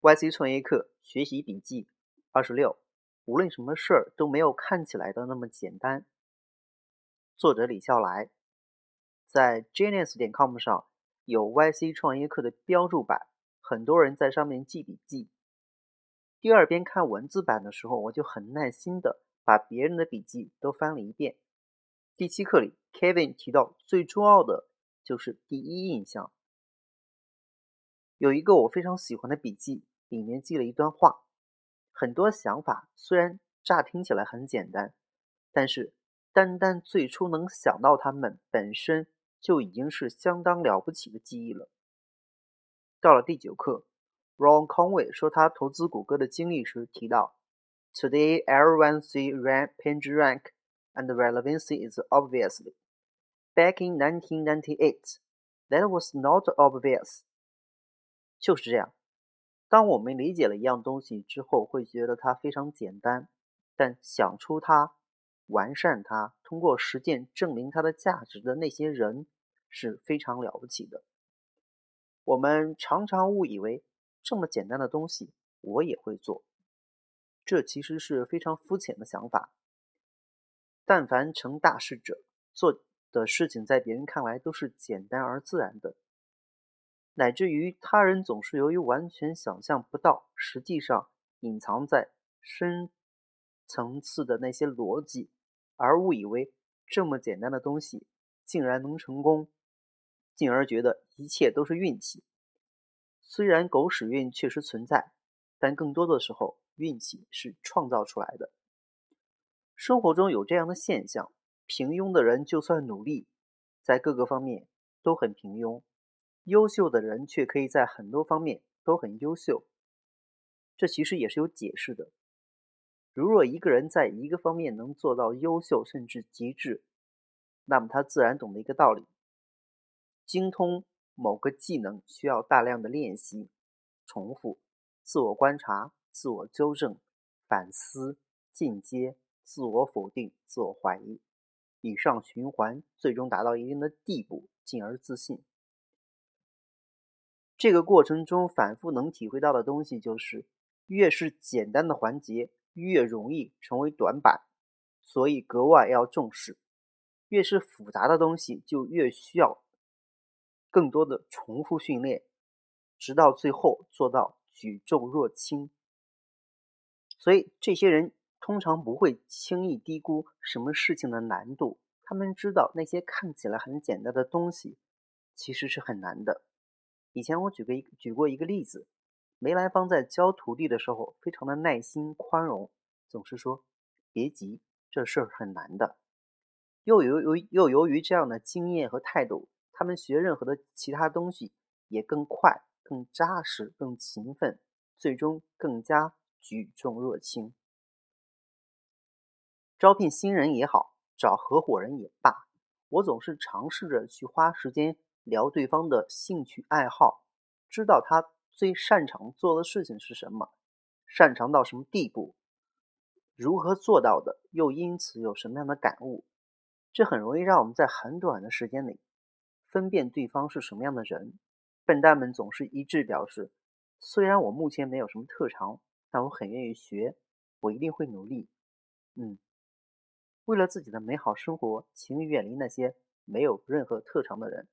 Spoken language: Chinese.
YC 创业课学习笔记二十六，无论什么事儿都没有看起来的那么简单。作者李笑来，在 Genius 点 com 上有 YC 创业课的标注版，很多人在上面记笔记。第二遍看文字版的时候，我就很耐心的把别人的笔记都翻了一遍。第七课里，Kevin 提到最重要的就是第一印象。有一个我非常喜欢的笔记，里面记了一段话。很多想法虽然乍听起来很简单，但是单单最初能想到它们本身就已经是相当了不起的记忆了。到了第九课，Ron Conway 说他投资谷歌的经历时提到：“Today, everyone see rank, page rank, and relevancy is obviously. Back in 1998, that was not obvious.” 就是这样。当我们理解了一样东西之后，会觉得它非常简单，但想出它、完善它、通过实践证明它的价值的那些人是非常了不起的。我们常常误以为这么简单的东西我也会做，这其实是非常肤浅的想法。但凡成大事者，做的事情在别人看来都是简单而自然的。乃至于他人总是由于完全想象不到，实际上隐藏在深层次的那些逻辑，而误以为这么简单的东西竟然能成功，进而觉得一切都是运气。虽然狗屎运确实存在，但更多的时候运气是创造出来的。生活中有这样的现象：平庸的人就算努力，在各个方面都很平庸。优秀的人却可以在很多方面都很优秀，这其实也是有解释的。如若一个人在一个方面能做到优秀甚至极致，那么他自然懂得一个道理：精通某个技能需要大量的练习、重复、自我观察、自我纠正、反思、进阶、自我否定、自我怀疑，以上循环，最终达到一定的地步，进而自信。这个过程中反复能体会到的东西就是，越是简单的环节越容易成为短板，所以格外要重视；越是复杂的东西就越需要更多的重复训练，直到最后做到举重若轻。所以这些人通常不会轻易低估什么事情的难度，他们知道那些看起来很简单的东西其实是很难的。以前我举个举过一个例子，梅兰芳在教徒弟的时候非常的耐心宽容，总是说别急，这事儿很难的。又由由又由于这样的经验和态度，他们学任何的其他东西也更快、更扎实、更勤奋，最终更加举重若轻。招聘新人也好，找合伙人也罢，我总是尝试着去花时间。聊对方的兴趣爱好，知道他最擅长做的事情是什么，擅长到什么地步，如何做到的，又因此有什么样的感悟，这很容易让我们在很短的时间里分辨对方是什么样的人。笨蛋们总是一致表示，虽然我目前没有什么特长，但我很愿意学，我一定会努力。嗯，为了自己的美好生活，请远离那些没有任何特长的人。